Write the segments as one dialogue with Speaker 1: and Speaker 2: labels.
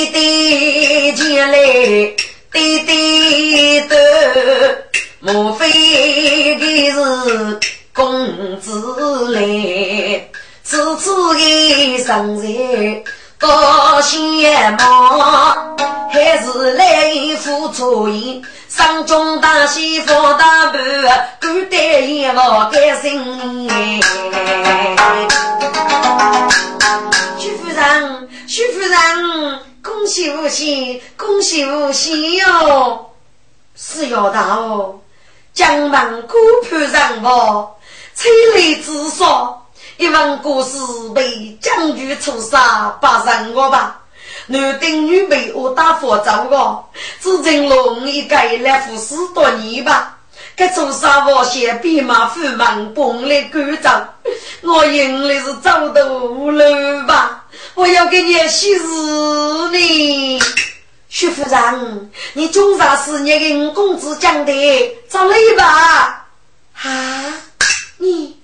Speaker 1: 滴滴前来，滴滴的，莫非的是公子来？此次的生日多羡慕，还是来付出意，上中大喜福大半，孤单也不甘心。徐夫人，徐夫人。恭喜无喜，恭喜无喜哟！是要到江门古盘上房，催泪自杀。一问故事被将军屠杀，把人我吧。男丁女被我打佛走个，只剩龙一个来服十多年吧。该出杀我先兵马虎忙崩来赶走，我应的是走投无路吧。我要给你喜事呢，徐夫人，你总算是你给五公子讲的，走来吧。啊，你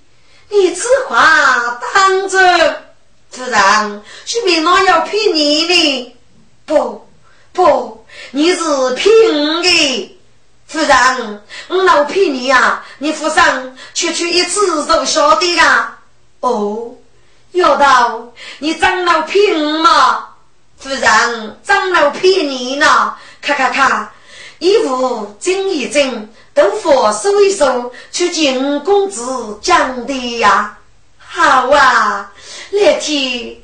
Speaker 1: 你此话当真？夫人，徐明郎要骗你呢？不不，你是骗我的。夫人，我老骗你呀？你夫人区区一次都晓得啊？哦。要道，你长老骗我吗？夫人，长老骗你呢？看看看，衣服整一整，头发梳一梳，去见公子讲的呀。好啊，来听，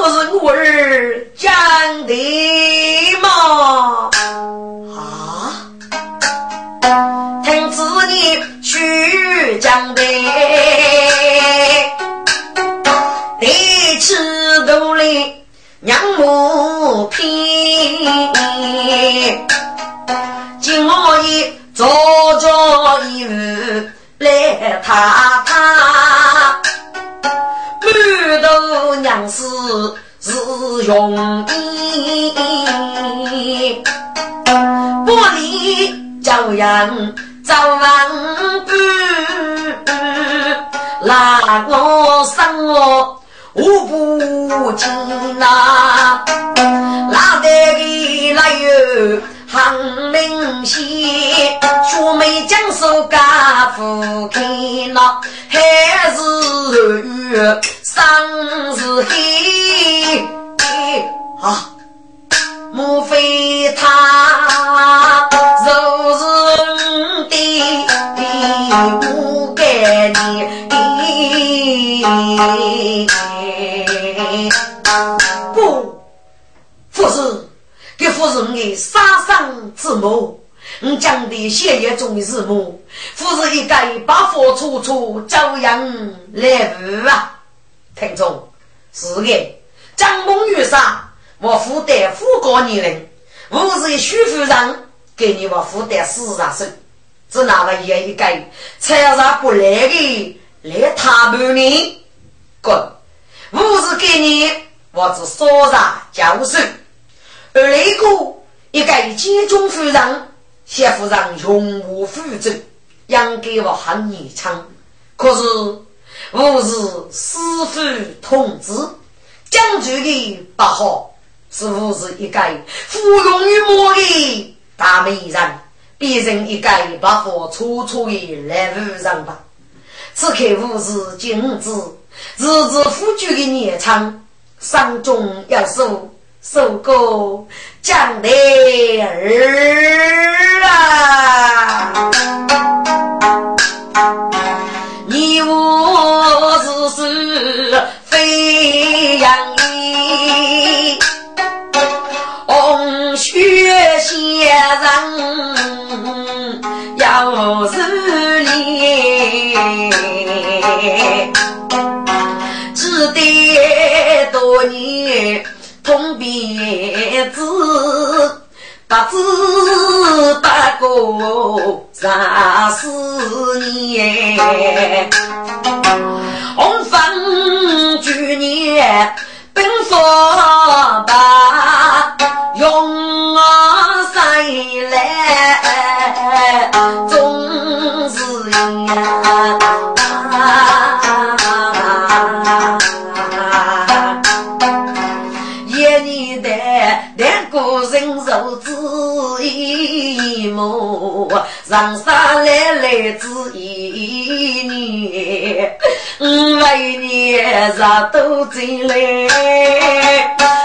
Speaker 1: 可是我儿讲的嘛？啊！听子你去讲的，你吃肚了，娘母偏。我生我我不进呐，拉得个来有。杭明县，学妹讲说家父看了，还是月生是黑啊！莫非他就是的不给你？不，不是。给夫人的杀生之母，你讲的血液中的字母，夫人一该把火处处照样来福啊！听众是的，张梦玉杀我负担富高年龄，我是徐夫人给你我负担四十岁，只拿了一个才让不来的来他半年滚，我是给你我只说上要手，而那个一个监中夫人，谢夫人永无负责，养给我很年长，可是我是师傅同志，讲究的不好，是不是一个芙蓉与魔的大美人，别人一个把火粗粗的来路上吧。此刻无是君子，日日夫君的年长，山中要守守过江的儿啊！你我是是飞扬衣，红雪先生要是你。只得多年通便子，不知不过三四年。红粉去年奔佛把上山来来只一年，五为年日都进来，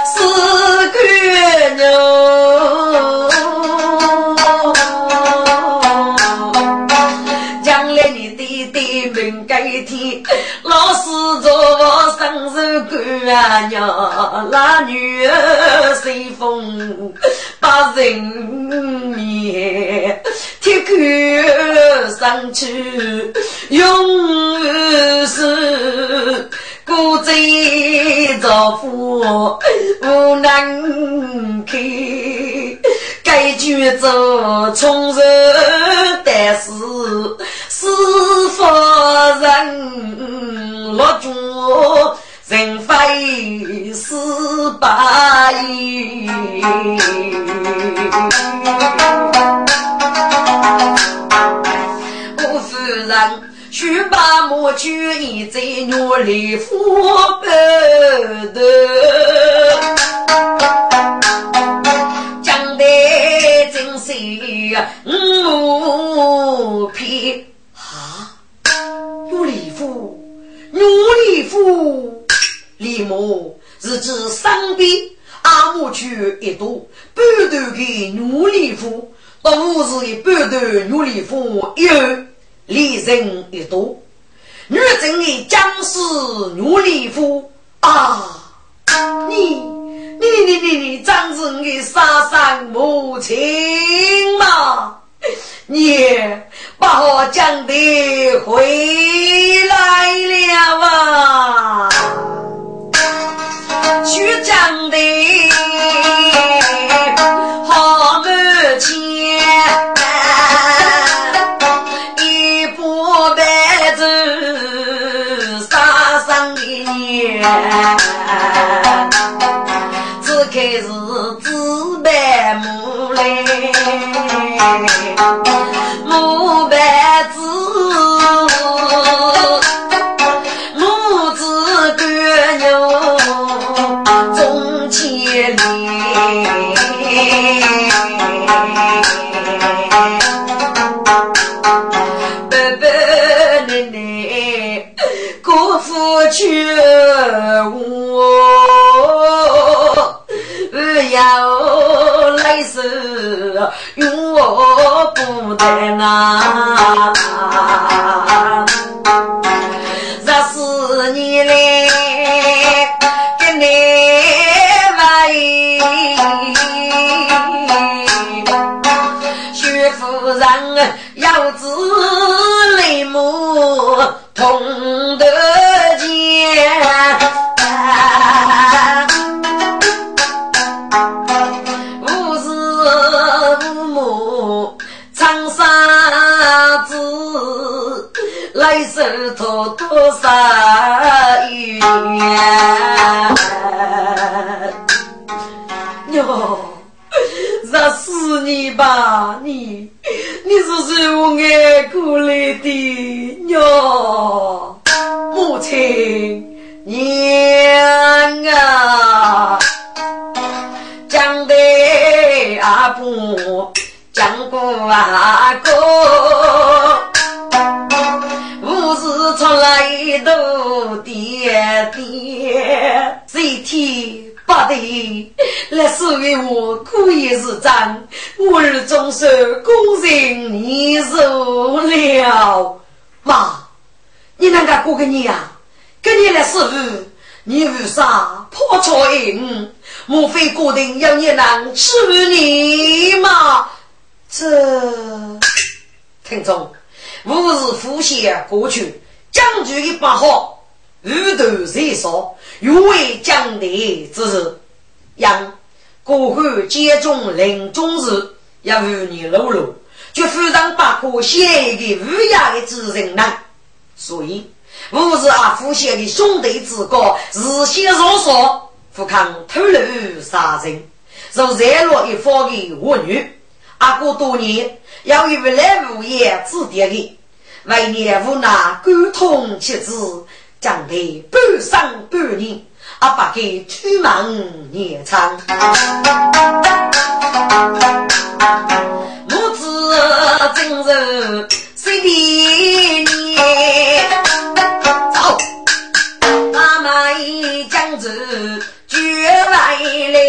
Speaker 1: 四个牛。将来你爹爹命改天，老师做我生日官啊娘，那女儿随风把人面。铁杆上去，永是孤贼着火，无能开。该举着从人但是是否人落住人非是白。我夫人去把母去你在努力扶不得，讲的真是奴婢啊！努力扶，努力扶，李母是指上边阿母去一朵半段的努力扶。都是一半段女里夫，有离人一多。女真的僵尸女里夫啊！你你你你你，真是你杀伤母亲吗？你把我讲的回来了啊！去讲的。一把白子杀上一年，只开是自白母嘞，杀破错应？莫非固定要你能吃你吗？这听众。吾日呼写过去，将军一把好，日头燃烧，愿为将敌之事。杨过后接中临终时，要与你露露，就非常把可写一个无雅的之人呢。所以，吾日啊，呼写的兄弟之歌，日先若说，不抗偷漏杀人，若热落一方的恶女。阿过多年，要与未来物业指点的，为年无奈沟通妻子，将得半生半年，阿不给出门年长。母子今日谁的年？将子绝未来。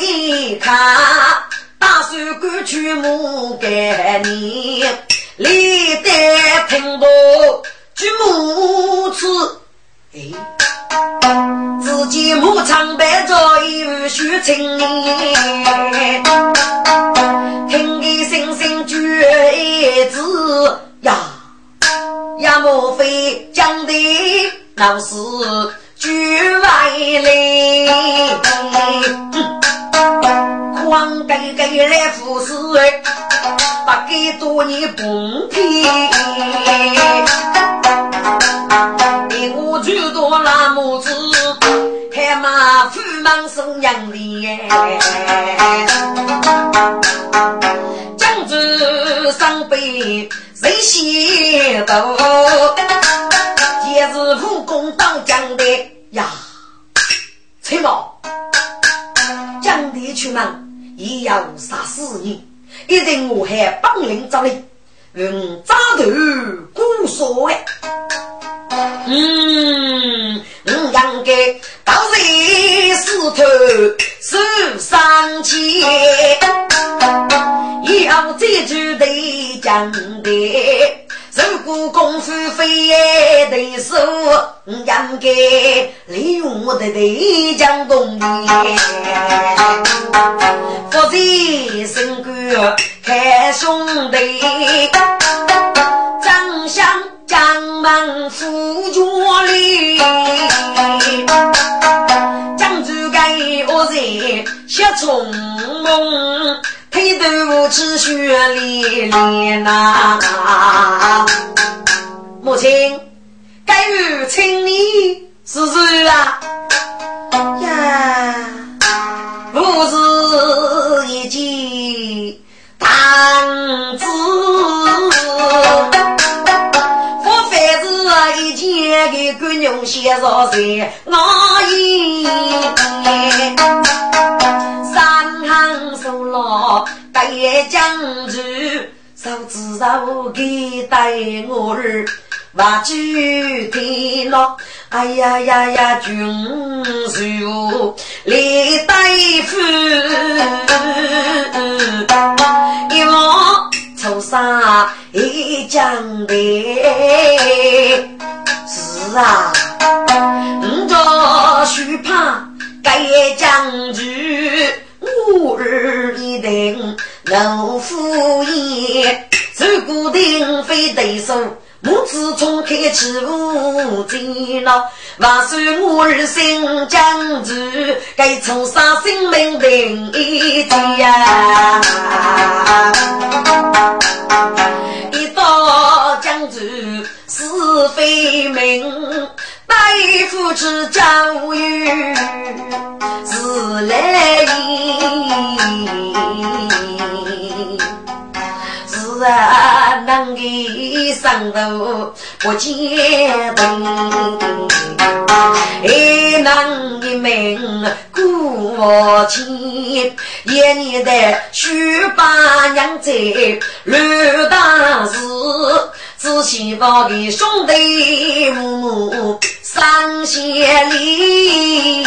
Speaker 1: 一看，打算赶去母给你，历代听不去母子。哎，自己母长白着有血情，听的声声绝子呀呀，莫非讲的那是绝外来？光给给来服侍，不给多你公平。你我最多那么子，还马夫忙送养的。江州上北谁先到？也是武功当将的呀，崔某。将地出门。也要杀死你！一定我还本领着力，用扎头固锁哎。嗯，我应该到人石头手上去，要这就得讲的。如果功夫非对手，应该利用我的对将功力，否则身官看兄弟，长相江门副脚里，将主该恶人血冲梦。推头去血淋淋呐！母亲，该有请你是谁啊？呀，不是一件单子，一件的姑娘写上在我衣。带将军，手指手给带我儿，挖举天咯！哎呀呀呀，军书李大夫，一望愁杀一将的，是啊，五着须怕该将军。我儿一定能敷衍，如果定非对手，我自从开启无尽了。万岁，我儿心将住，该从杀性命定一天。一到将是非明。为父之教育是来意。是啊，能给上头不见本，还能一门过我亲，一年的许八娘在刘大事，只希望给兄弟母上贤礼，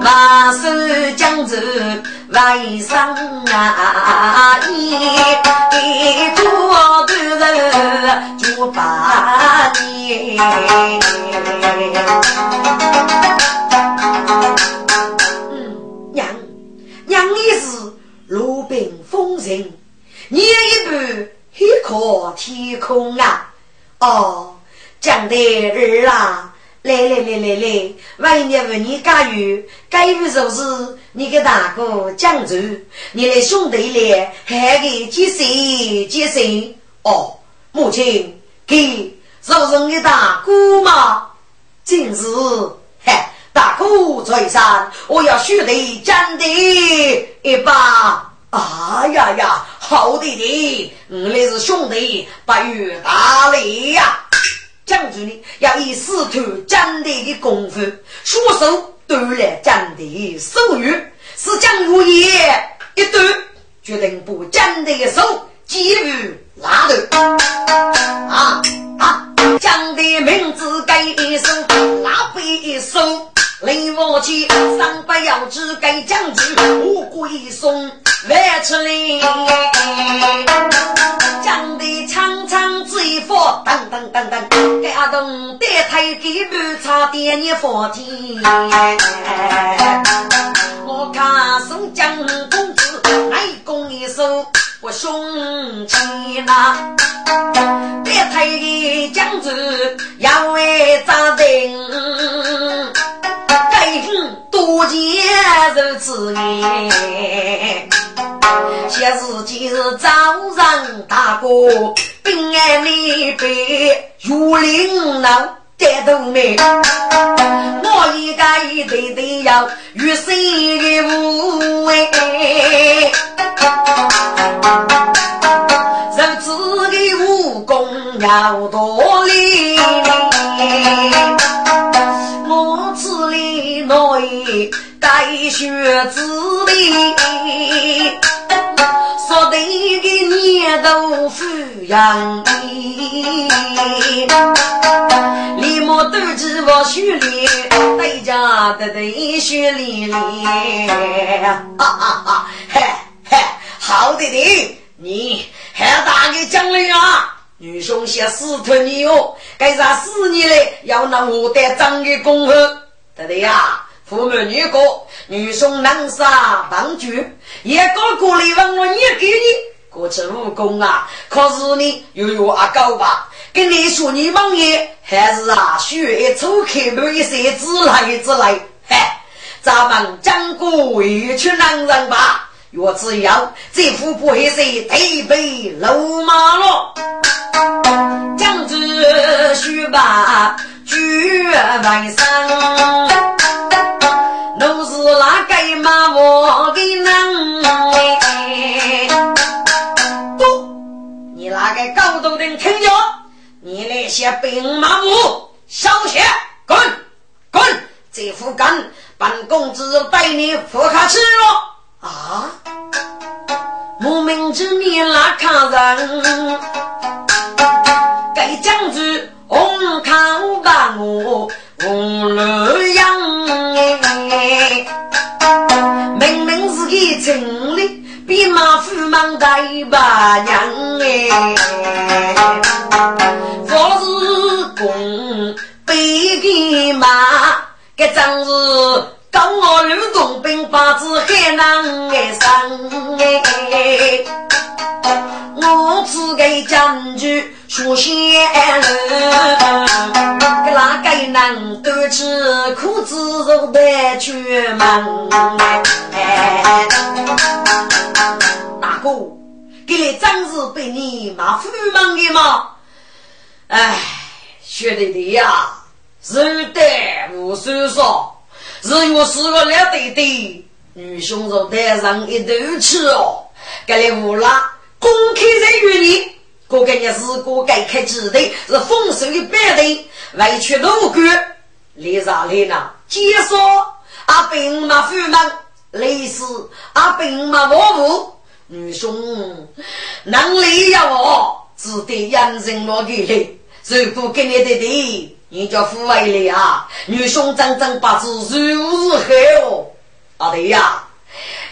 Speaker 1: 马首江州。来生啊，一一过半日就八年。嗯，娘娘也是路边风尘，你一步海阔天空啊！哦，江的儿啊！来来来来来，万一你问你加油，该有就是你给大哥江州，你的兄弟来还给接谁接谁？哦，母亲给是不是你大哥吗？正是，嘿，大哥在上，我要兄弟讲的一把。哎呀呀，好弟弟，我们是兄弟，不与大礼呀。将军呢，要以师徒将队的功夫，双手锻炼将队的手语，是将如意一段，决定把将队的手给予拉断。啊啊！将队名字改一首，拉背一首。雷我去，三百要只给将军，我归送万出来。将的长长嘴佛，噔噔噔噔，感动得太给不差点你佛天。我看宋江公子来攻一手，我胸前那得太将军要为扎定。多见如此眼，些日今日早上大哥平安里被如林闹带头妹，我一个一对对要与谁的无畏，如此的武功要多厉我此里内带学子弟，说得个年头富养的，李莫都知我学里，带家的得学里里，哈哈哈，嘿嘿，好弟弟，你还打个奖励啊？女兄先死托你哦，该啥死你嘞？要拿我带长的功夫，对对呀？父母女哥，女兄能杀帮主，一个过来问我，你给你过去武功啊？可是你又有阿高吧？跟你说你王爷还是啊，血抽开了一些之类之类，嘿，咱们江国委屈男人吧？我只要这副不会是推背路马了，将子须把举外上，不，你那个高头人听着，你那些兵马武，小些滚滚，这副干，本公子带你赴下去了。啊！莫名之年来看人，给将军红康把我红了眼哎！明明是个城里比马夫忙大把娘哎！我是公背的马，这真是。当我刘公兵把子海南爱上哎，我只给将军说仙路，给哪个能端起裤子肉带出门哎，哥，给你真是被你骂富忙的吗？哎，学弟弟呀，是的，无所说，是我是个老弟弟，女兄若带上一头吃哦，给你无啦，公开在于你，我给你是个该开支的，是丰收的百的，委屈路官，李啥来呢？接说阿兵马夫人，类似阿兵马伯母，女兄能力要我。只得养人落地嘞，如果给你的地，你叫富贵了啊！女兄真正把子如何哦？阿弟呀，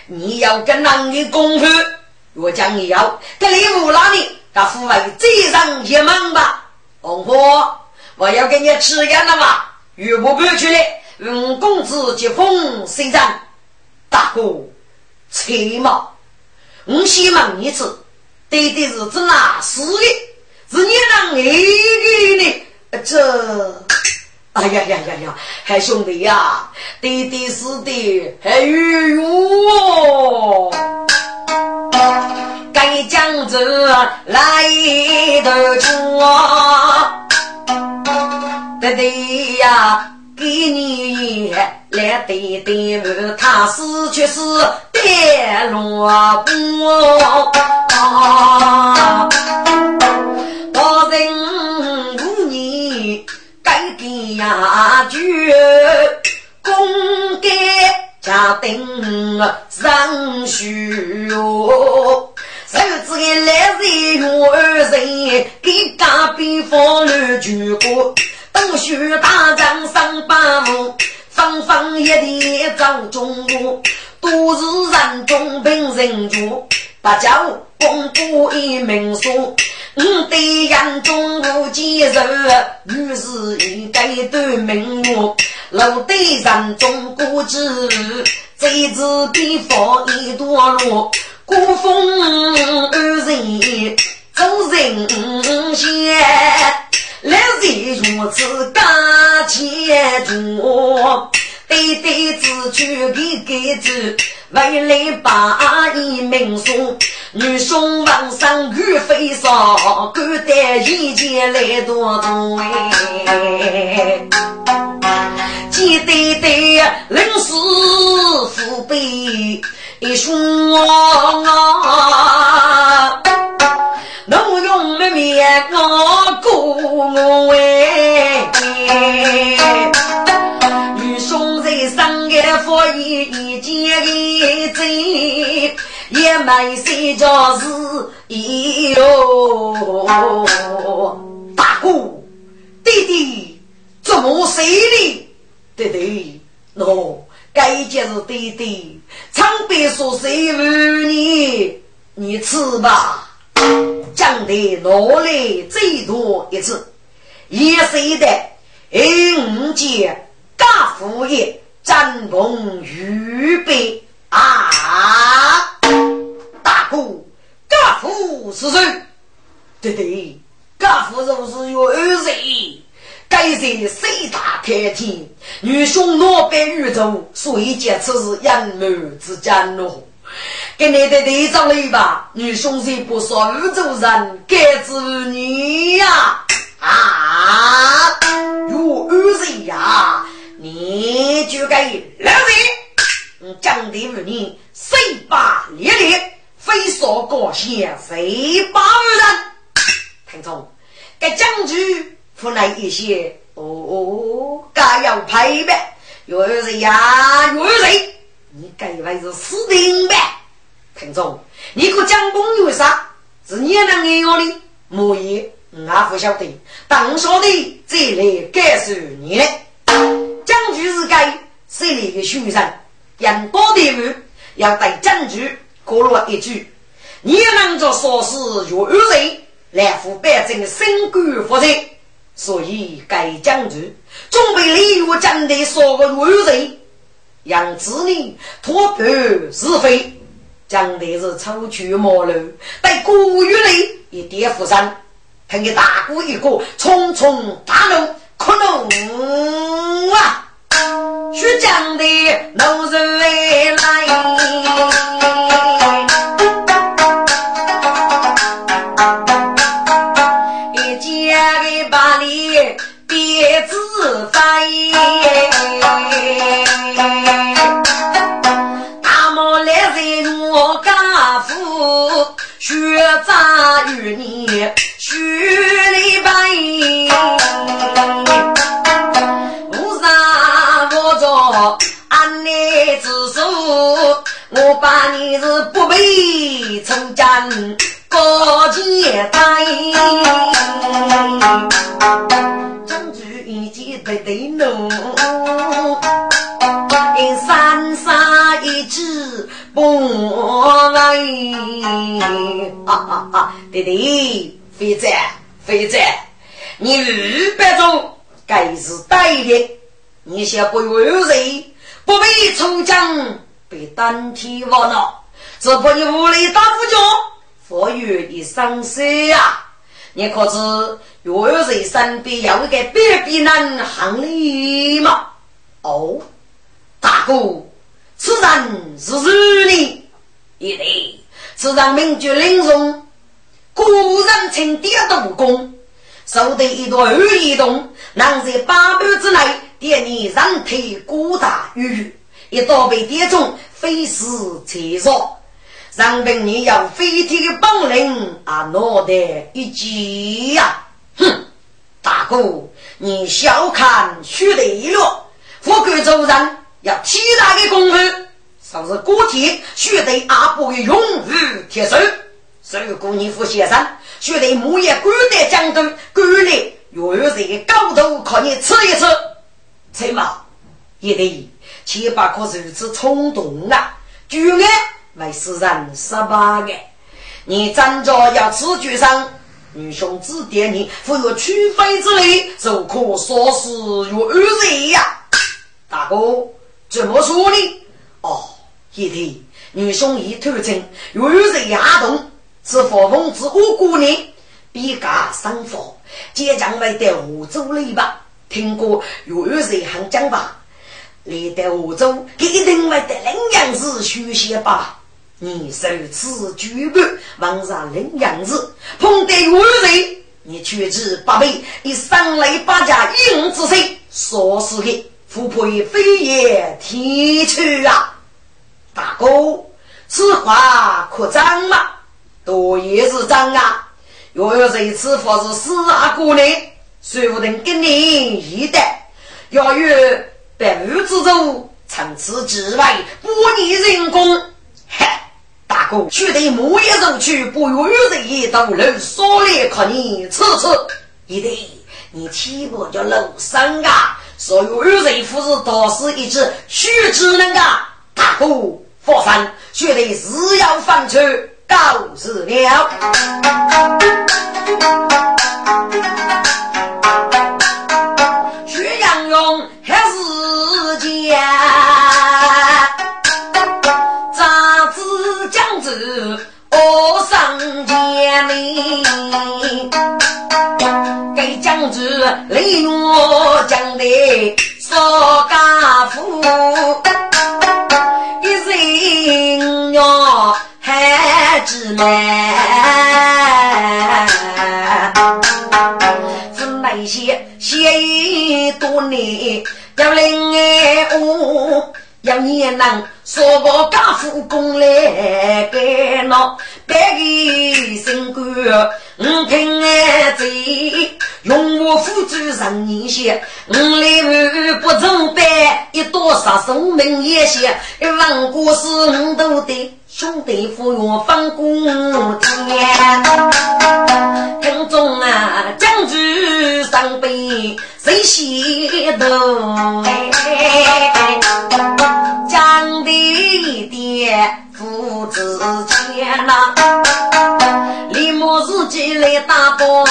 Speaker 1: 你要跟男的功夫，我讲你要跟你无那里，把富贵再上一门吧。红婆，我要给你吃烟了吧？如不搬出来，五公子结婚谁战？大哥，切嘛！我先问一次。对的是指哪是的？是你让你给呢？这，哎呀呀呀呀！还兄弟呀，对的是的，还有我，该讲这来的错，对对呀。给你来对对我，他是却是带萝卜。大人五年该给呀句，公该家丁上学哟。手指来人用二人，给家边放了举过。冬雪大江上八木，方方一地照中午。都是人中凭人主，八家公布一名书。五对眼中无见人，于是一改对名目。六对人中过知，这次比方一多路。古风二人走人先。来日如此感前途，对对子去给给子，未来把一名送。女兄往上玉飞上，敢带一件来多多哎。记得得临死父辈一说啊。能用的面我过我哎，女兄在上个佛一一件一贼，也没谁叫是一哟。大哥，弟弟怎么死的？弟弟，喏，该就是弟弟，长辈说谁问你，你吃吧。将的努力最多一次，也是的。五届家父爷战功预备啊！大哥，家父是谁？对对，家父就是有儿子，该在四大开天，女兄老白宇宙，所以这次是杨母之间喽。给你的队长了吧，女兄弟不说宇宙人，该知你呀啊！有儿子呀，你就该来人，讲的儿你谁把烈烈，非说高兴谁把人？听从，该将军出来一些哦，该要陪伴，有儿子呀，有儿子。你该为是死定呗，听众，你可讲公有啥？是你能给我的？莫言，我不晓得。当晓得再来告诉你嘞。将军是该谁里的学生？人多的话，要对将军过了一句：你能做说事有二人来扶百姓身官负责。所以该将军准备礼物，将的说个有二人。让子女脱盘是非，讲的是出去茅庐，在古雨里一点扶山，凭给大哥一个重重大怒，可能啊，须讲的怒人来，我把你是不配出家。高阶台，将军一见得得怒，三杀一只不来。啊啊啊！弟弟，飞仔，飞仔，你二百种该是歹的，你先不有人，不被冲将被单体窝了，只怕你无力打不着。佛语的生死呀！你可知若有人身边有一个百病难行礼吗？哦，大哥，此人是谁一对，此人名叫林荣，古人称第二武功，手得一朵二移动，能在八秒之内点你人体骨大于一刀被点中，非死即伤。上等你有飞天的本领啊，脑袋一击呀！哼，大哥，你小看徐雷了。富贵做人要体大的功夫，说是古天徐雷阿伯的永无铁手。所以古年富先生，徐雷木叶官在江东，官来有这个高度，可你吃一吃。陈嘛，也得千把可如此冲动啊，居然。为世人十八个，你站着要此举上，女兄指点你，负有取非之力，就可说是有二人呀。大哥怎么说呢？哦，一听女兄一头称有二人压动，是佛风之五姑娘，比嘎生佛，即将来到湖州里吧？听过有二人很讲吧？来到湖州，一定会得领养子学习吧？你受此举报，望上领养子，碰得有人，你却知八辈，以三雷八家应之身，说是的，富贵非也天去啊！大哥，此话可真吗？多也是真啊！若有谁此话是死阿哥呢？谁不能跟你一的？要有百无之主，从此之外，不逆人工，嘿！大哥，须得木叶入去，不与人到楼所来看你吃吃。一对，你岂不叫楼上啊？所有二人夫子都是一只须知能啊！大哥，佛山须得是要放出告辞了。雷诺将的少家富，一人要孩子们，是那些血雨多年要领我。要你能说个家父公来给那百个新官，我听爱在用我辅助人一些，我来五不中办，一多杀生命也些，一万故事我都得兄弟扶我放过天，听众啊，将军上辈谁先动？父子情呐，李某自己来打包，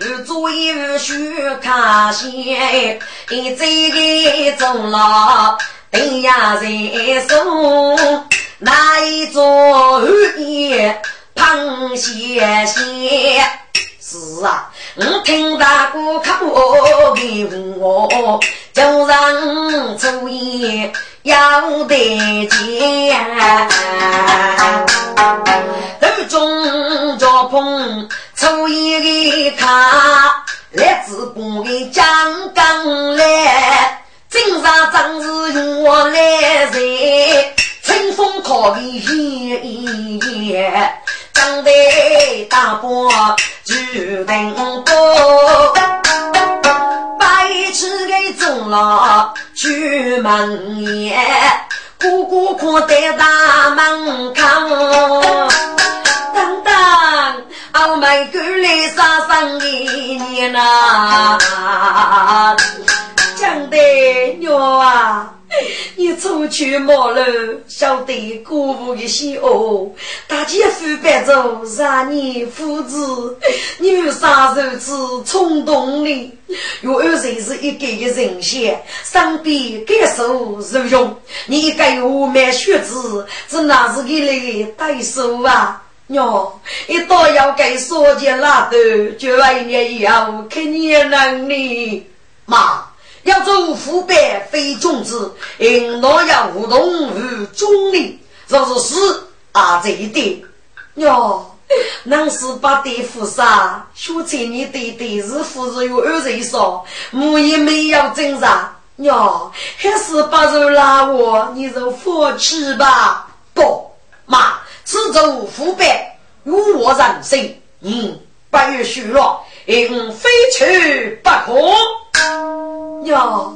Speaker 1: 二做一二学看线，一这个中了，等呀人送，那一座二爷螃蟹蟹，是啊。我听大哥口给我，就让主意要得见。路中着碰，初一的卡，来自不给江刚来，正上正是用我来人，春风靠里夜一夜，江的大波就等多，白痴给中了去门也。姑姑看在大门口，等等，俺们过来杀生一年呐，讲的娘啊。你出去马路，晓得姑父的喜恶，大姐夫白走，让你父子，你有啥如此冲动呢？若二谁是一个个人血，身边感受受用，你该我买血子，这哪是给来带手啊？娘，一到要给说件拉头，就一年以后看你能力，妈。要做腐败非君子，应当要无动与中立。若是死啊，这一点哟，能是把对付杀，说成你对对是夫是有二人说，我也没有挣扎哟，还是把肉拉我，你就放弃吧。不，妈，此种腐败与我人生，嗯，不允许了，应非去不可。哟，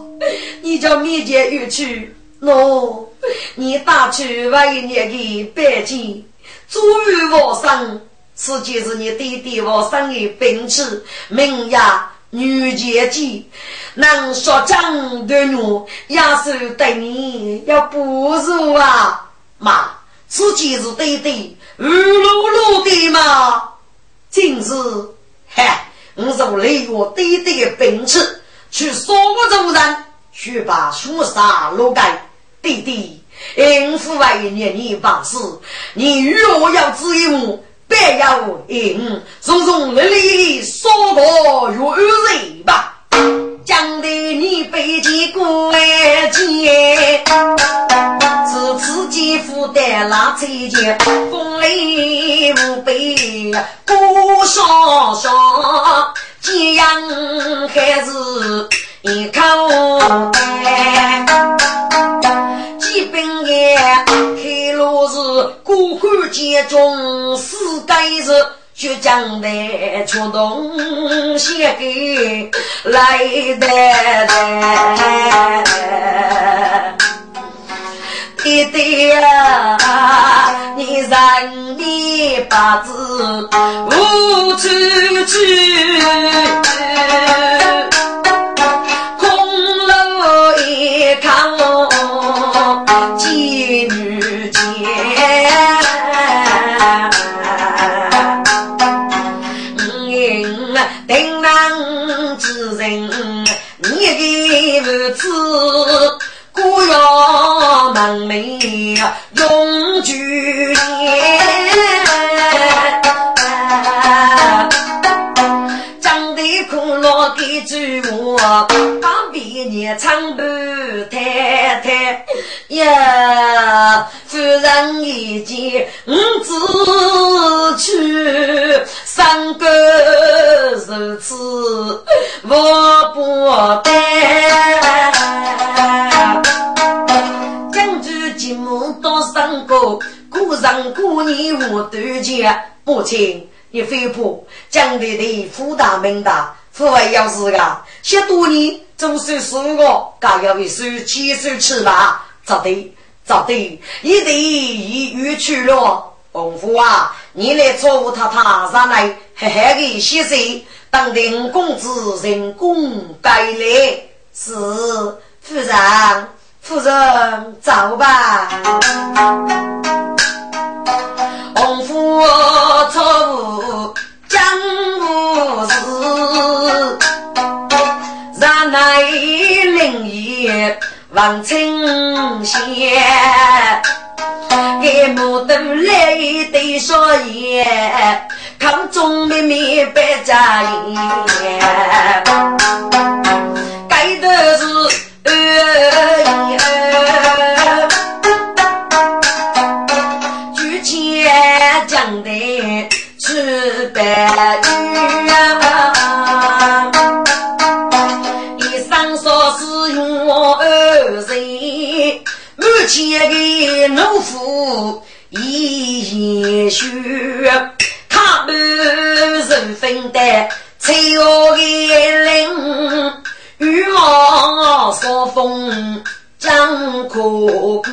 Speaker 1: 你叫面前玉去喏，你打去万一年的百金，足于我生，此就是你弟弟我生的兵器，名呀女剑姬，能说将的女，也是对你要不如啊，妈，此就是弟弟雨露露的嘛，今日嗨，我是雷我弟弟的兵器。去杀我族人，去把凶杀落盖。弟弟，应父为念你办事，你与我要知我，不要应，从从日里说过月日吧。将得你背起过来接，此次姐夫的拉车前，风雷无悲，孤双双。这样还是一口淡，基本也开路是孤寒间中四盖是就将来出动些给来的弟弟呀，你让你把子无出去，亲你非怕江弟弟福大命大，父为要是个十多年总算是我，该要为手牵手吃吧？咋的？咋的？一定已远去了。洪福啊，你来照顾他，他上来嘿嘿的谢谢，当定公子人工该来是夫人。夫人，走吧。红夫灵爷王清贤，给母都来对说言，看中妹妹别家言，该的是。举剑将的出白玉前的农夫一血，他不人分的吹我的铃，与我说风将可干，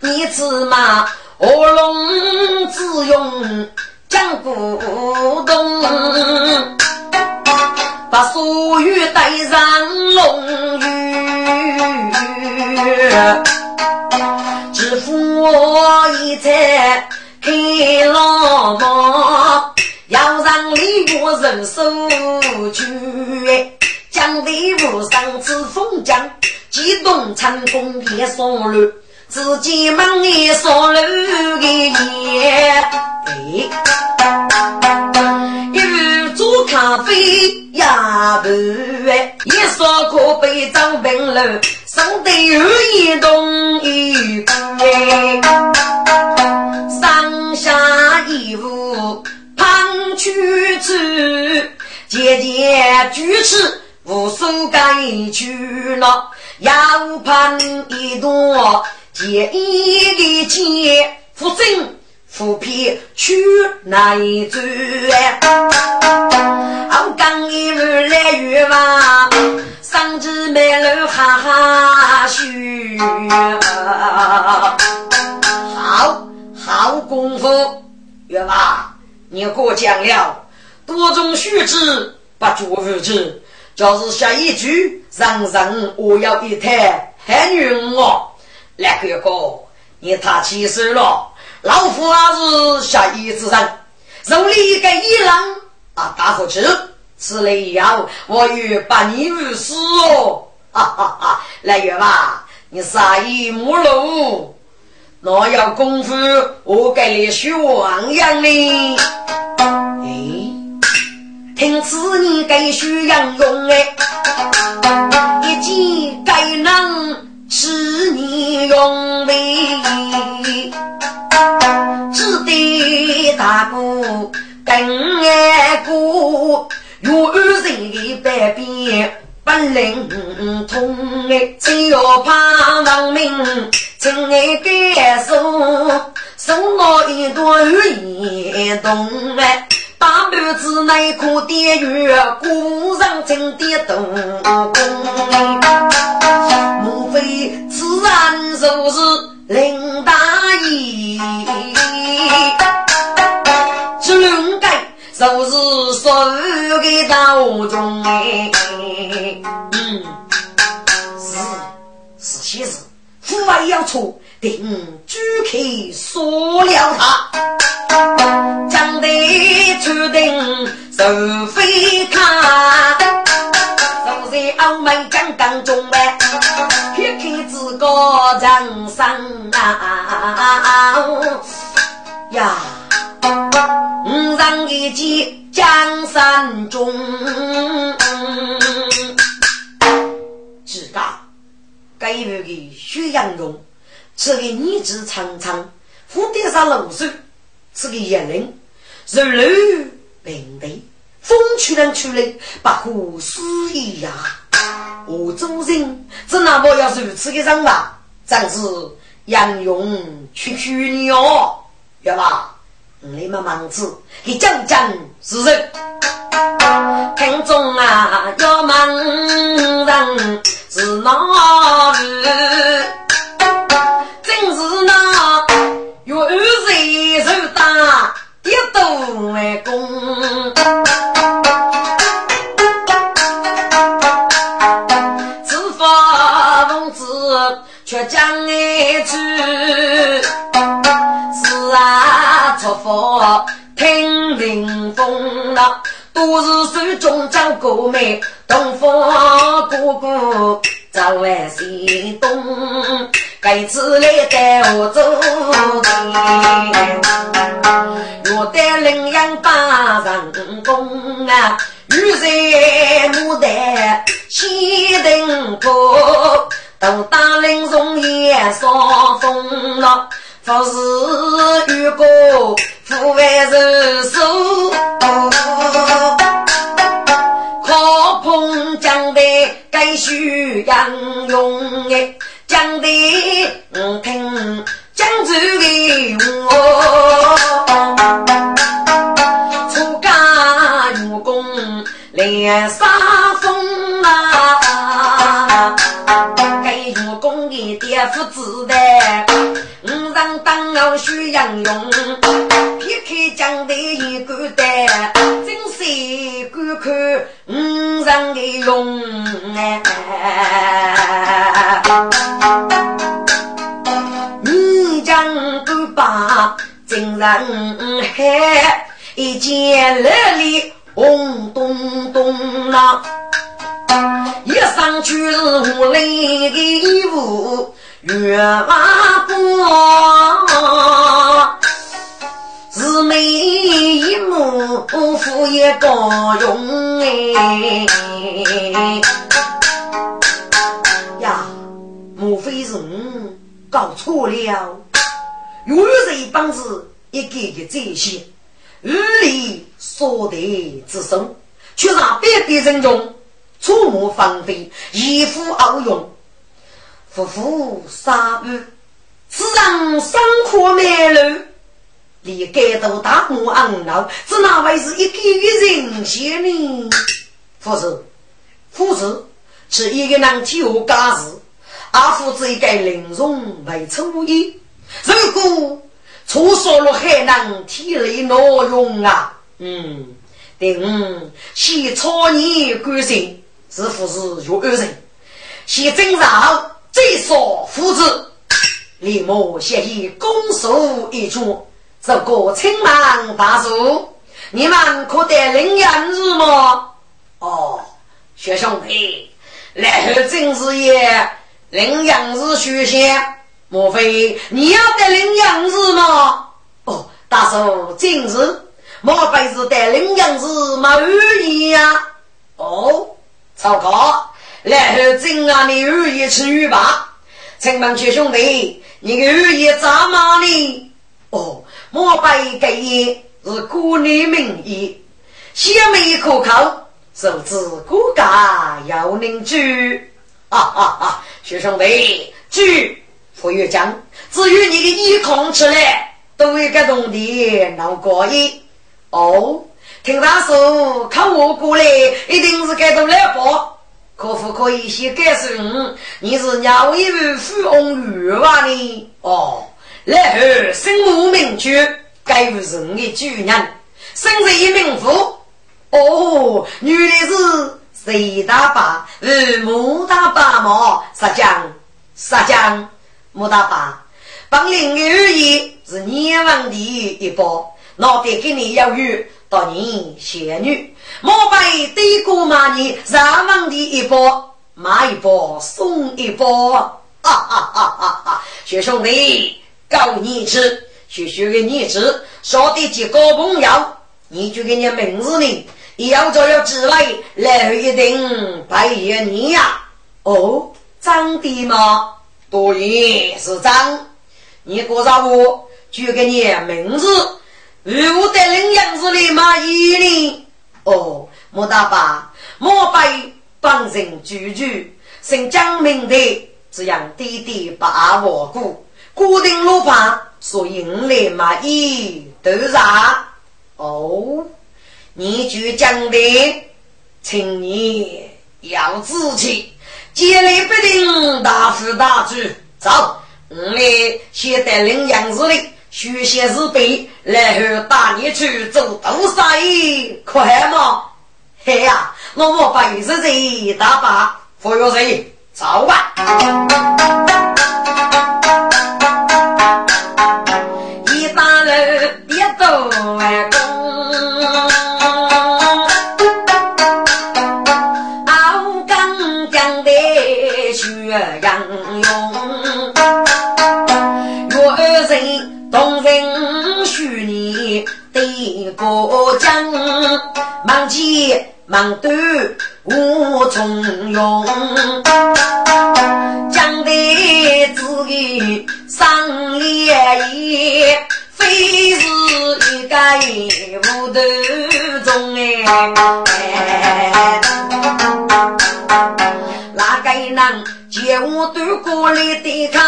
Speaker 1: 你知吗？卧龙之用将不动，把所有带上龙鱼，只负我一才开老房，要让李国人受屈。将礼物上至封疆，激动成功也送路。自己忙也烧了个烟，一壶煮咖啡呀不哎，一烧可杯装冰楼，上得有一动一动上下一屋胖曲曲，姐姐举起无数该去了，要盼一朵。借一的钱，扶正扶偏去哪一转？我刚一日来月娃，上至门楼哈哈笑。好好功夫，月娃，你过奖了。多种须知，不足如此。就是下一句，人人我要一台，很晕我。来哥哥，你太气死了！老夫还是下一之人，手里一个一郎啊，打火机，此类以后，我与把你无死哦！哈哈哈！来月吧，你杀一木路，那要功夫，我给你学王样哩。哎，听此你该学杨勇哎，一见该能。是你用力，大哥跟俺哥，有人的百变不灵通哎，只要怕亡命，请俺感受，送我一朵雨动哎。大肚子内裤点月，古人真的动工。莫非此人就是林大爷？就是所有的道中哎。嗯，是是些事，父爱要出。定举口说了他，将得出定受非他，坐在澳门江当中哎，撇开自个人生啊呀，五人一骑江山中，自家该有的血阳中。是个女子长长，蝴蝶上露水，是个野人，柔柔平地，风吹来吹来，把火撕一呀！我做人怎那么要如此的人嘛？真是杨勇去去你哦，要吧？你们忙子，你讲讲是人，听众啊，要忙人是哪里？啊，出发听林风啊，都是手中找哥妹，东方哥哥在外西东。该次来带我走的，我带领养八人工啊，玉在牡丹西登坡，都打领从也上风了，不是遇过富万人手，靠碰江的该需杨勇哎。讲的听江州的我，出家入宫连杀了徐阳勇，撇开江的一个的，真是观看五常的勇哎。金人海，一见热里红咚咚呐，一上去是无泪的衣服，月华波，是美一幕，夫也高荣哎。呀，莫非是我搞错了？又是一帮子一个个这些，日里所得之身，却让别别人中触目芳菲，一夫傲勇，夫妇杀戮，此人生活美路，离街头大幕昂闹，这哪会是一个人些呢？夫子，夫子是一个人替我干事，阿夫子一个玲珑为初一。如果出说了还能体力挪用啊？嗯，等先操你关心是不是有恶人？先正常再说夫子，立马协议攻守一出，这个青芒大叔，你们可得领养日吗？哦，学兄弟，来后正是也领养日学先。莫非你要带领杨日吗？哦，大叔，今日莫非是带领杨日满意呀？哦，糟糕！然后今晚你二爷去吧。请问薛兄弟，你个二爷咋么呢？哦，莫非给爷是孤女名义，先没可靠，受之骨家要邻居。啊啊啊！薛兄弟，去。傅玉江，至于你的衣空起来，都会感动的闹过瘾。哦，听他说看我过来，一定是感动来宝。可不可以先告诉我，你是哪位富翁女娃呢？哦，然后声母名句，该不是你的主人，生在一名妇。哦，女的是谁大爸？是穆大爸吗？杀将，杀将。穆大爸，本领的二爷是阎王的一包，脑袋给你要有到你仙女，莫非对过骂你上王的一包，买一包送一包，哈哈哈哈哈！学兄弟，告你吃，学学给你吃，少的几个朋友，你就给你名字呢，要着要之类，然后一定拜谢你呀。哦，长的吗？对，是张，你过上我就给你名字，如果在领样子的马衣呢？哦，莫大爸，莫非帮人居居，姓江名的，这样弟弟把我顾，固定路旁，所以我来马衣都让。哦，你就讲的，请你要志气。接来不定大富大主，走，我来先带领杨子的学习日本，然后带你去做多少快吗？嘿呀，我们本是这大把，服务生，走吧。忙接忙断无从容，讲的自己上脸也非是一个一无头中哎，哪个能？见我渡过来的卡，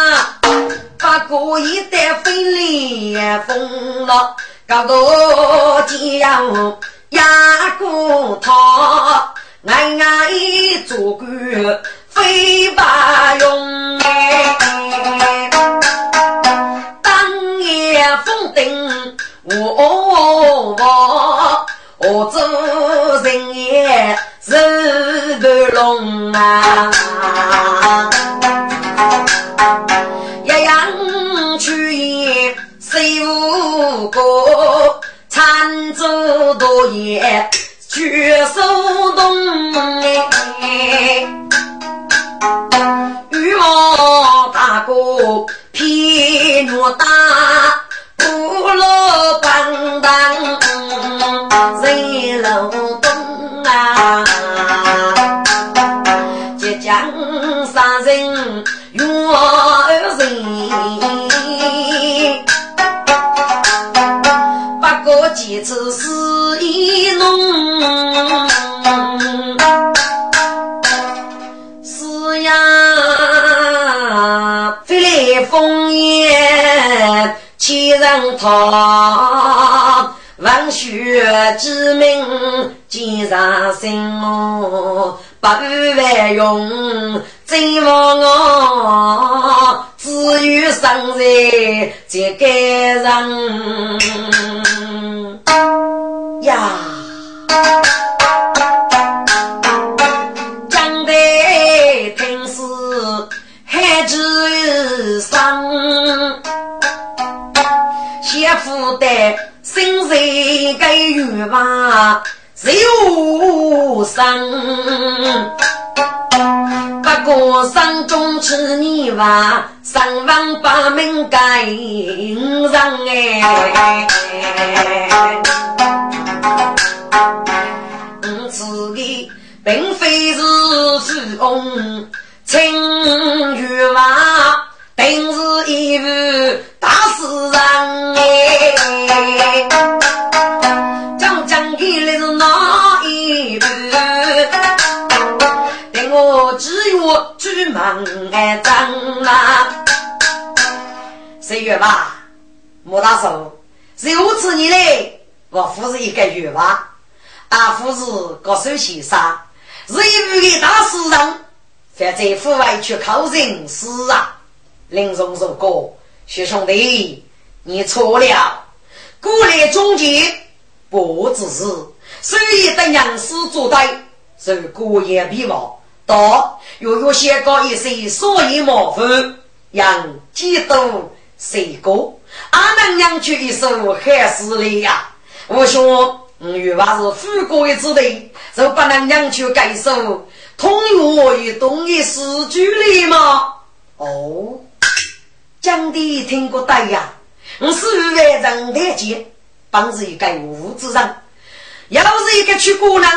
Speaker 1: 把过一代分离风了，搞到这样压过他，俺俺一做官非把用当夜封顶我我我做人也。日不龙啊，一样去也谁无过？多也举手动哎，羽毛大哥皮诺大，不落板凳人老东他，闻血之名见上心哦，百万用。希望我只有生在这个人呀，讲的听是孩子生，先负担生在个月吧，有生。不过山中吃泥娃，三万八门盖上哎。我自己并非是富翁，青玉娃，定是一副大诗人哎。讲讲起来是哪一部？我只有举门哎张啦，十月吧，莫大叔，如此你嘞，我夫是一个月吧，阿夫是高手先生，是一位大诗人，反在户外去考人诗啊。林松说过，徐兄弟，你错了，古来中间不只是，所以等杨师做对，是古言必忘。道又有些高一些，所以麻烦让几多谁过？阿能娘去一首还是来呀？我说，嗯，原来是富贵之地，就不能娘去改首通我与东一诗句里吗？哦，讲的听过对呀，我是万人台阶，帮是一个无之人，要是一个去姑娘，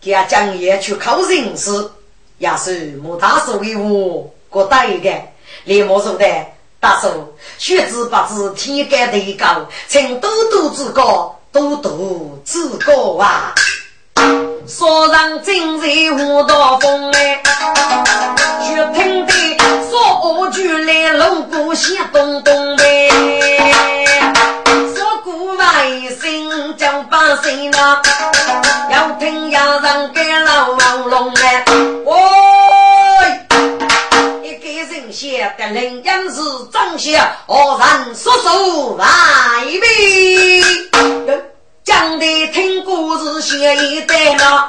Speaker 1: 给他讲也去考人事。也是莫大叔为我过大一个，连莫说的大叔，学子不知天高地高，请多多指教，多多指教啊！说让今日无道风哎，却听得说我句来锣鼓响咚咚呗，说古百姓讲百姓呐，要听要让给老王龙哎，喂，一个人写的人样是长相，何人说说来呗？讲的听故事写一段呐，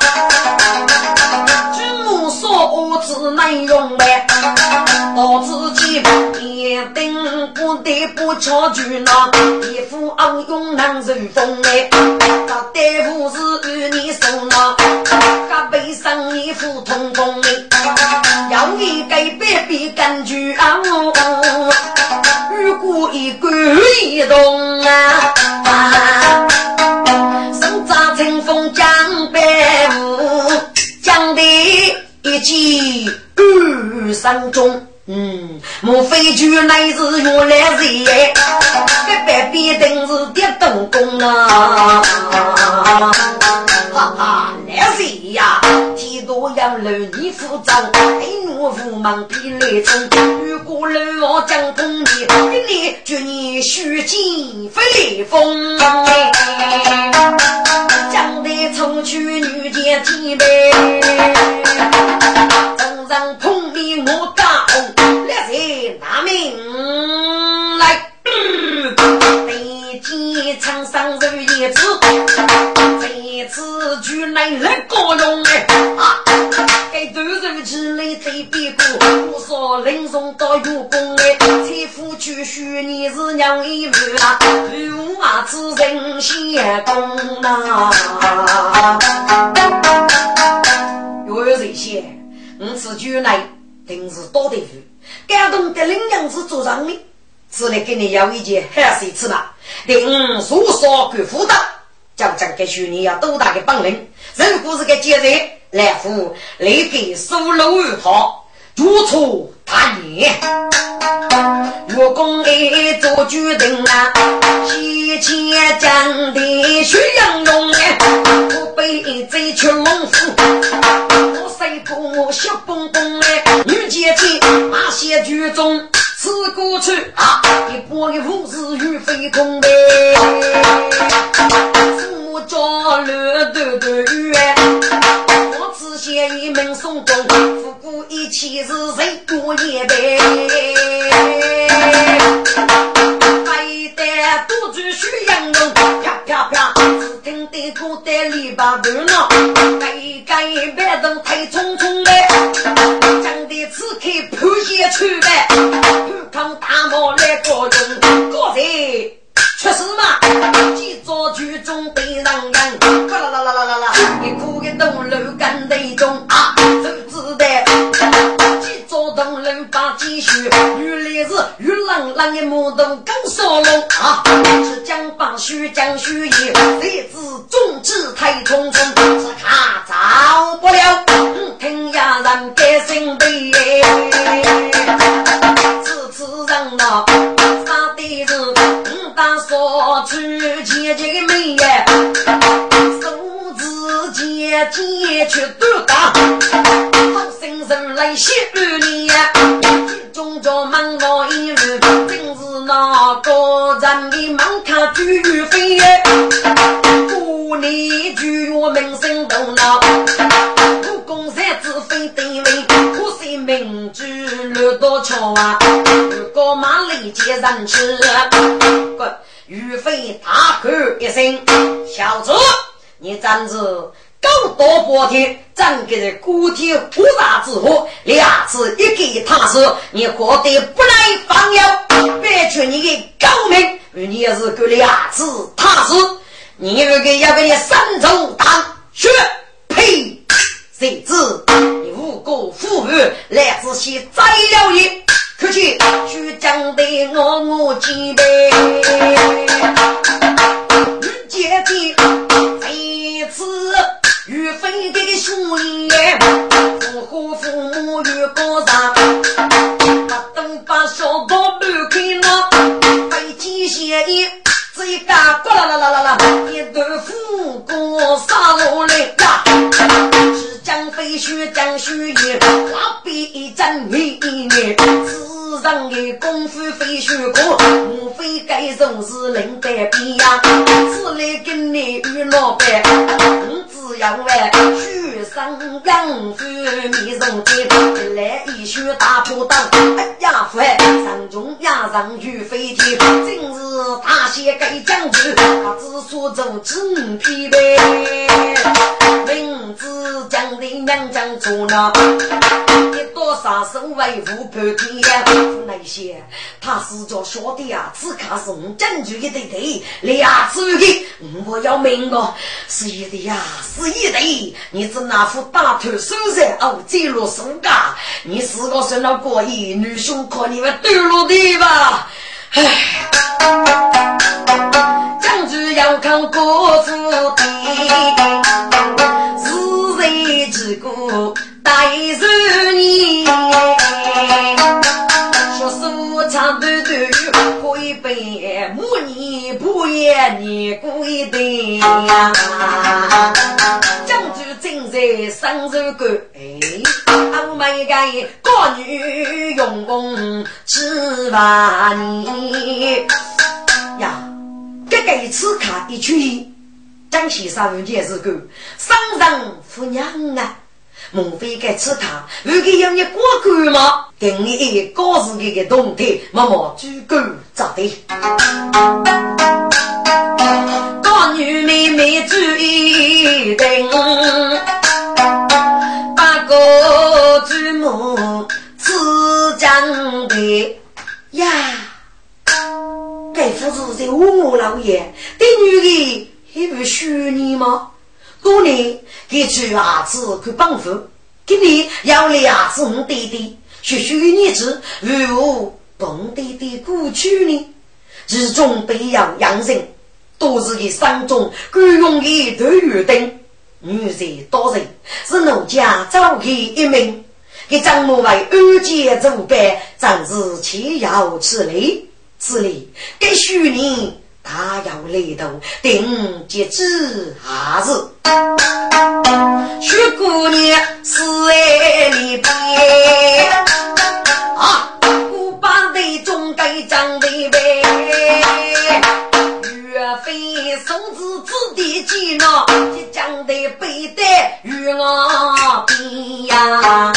Speaker 1: 举目说我字内容呗，到自己一定不得不巧句呐，一副昂勇难受风哎，这大夫是与你送呐，他背上一副通风哎，要你给别别感觉啊，如果一举一动啊。身扎清风江北雾，江的一骑二山中。嗯，莫非就乃是原来人？这边必定是跌东宫啊！哈哈，来谁呀？天一朵杨柳你扶长，一怒无忙比雷冲。如果人我将功你，一年祝你须见飞风。将得出去女见几杯，正上碰面我大红，烈日拿命来。北京长上如一子，这次就来来高用哎啊！该突如其来最别过，我说林松到月宫哎，财富去许你是娘一母啊，如马子人先公呐。有这些，我此举来定是多得福，感动的领养是做上的。只能给你要一件海水吃嘛，第五说说给辅导，讲讲给学你要多大的本领，如果是个节日来福，来给收楼好，如出阿言。若公爱做决定啊，提前讲的宣扬用哎，不被贼去蒙福，我谁不小蹦蹦哎，女姐姐马些剧中。此过去啊，一波的武士与飞空呗，父家乐斗斗远，见一门送终，复古一起是谁过也呗？白带多举须阳龙，啪啪啪，只听得古代篱笆头闹，该该别动太匆匆嘞，讲的此刻破鞋去呗。扛大帽来过楼干内中啊，都知道，几座栋楼把积蓄，原来是玉郎郎的木头刚烧拢啊，是将把须将须衣，谁知中指太匆匆，只看找不了，听呀人该心悲。上了杀的是五大少去千金美呀，指间尖去多大，好心人来谢你呀，中着忙到一路，真是那个人的门槛巨飞，过年就要名声大闹，武功三子飞得位，可惜名句乱到桥啊。高马立即人吃，滚！于飞大喝一声：“小子，你暂时狗多半天，怎给这孤体无大之祸？两次一给他说，你活得不来放药，别去你的狗命！你也是个两次他说，你这个要给你三重打血呸！谁知你无辜负冤，来自些宰了你。”出去，去江的我我几杯，大破档。哎呀，飞上中央上去飞天，真是大写该将军，他只说做纸皮呗。名字将的娘将做了，一多杀手为父判天。那些，他是叫小弟啊，只看是我证据一对对，两次的，我要命哦！是一对呀，是一对，你只那副大头手在哦，坠落树干，你是个生了过意，女兄可你们丢落地吧？唉，将军要看国子弟，是谁之过带着你？长短短，过一杯，母你不言你过一杯呀。正在生手干，哎，我们一个高女用功几万年呀，这个一次卡一曲，江西上人件是个商人夫娘啊。莫非该吃他？如果要你过关吗？给你一个高自己的动态，默默举狗咋的？女妹妹注意等，八个祖母吃将的呀！该夫子在我老爷，对女的还不许你吗？过年给娶儿子去帮扶，今年要来儿子我弟弟，学学日子如何帮弟弟过去呢？其中必要养人，都是你山中雇佣的头儿等，女贼多人是奴家招的一名。给张某为安家做伴，暂是前有吃理吃理，给许你大有来度，定结计还是徐姑娘死爱离别啊！古板的中该张的。手指指的尖上，即将的背带与我比呀。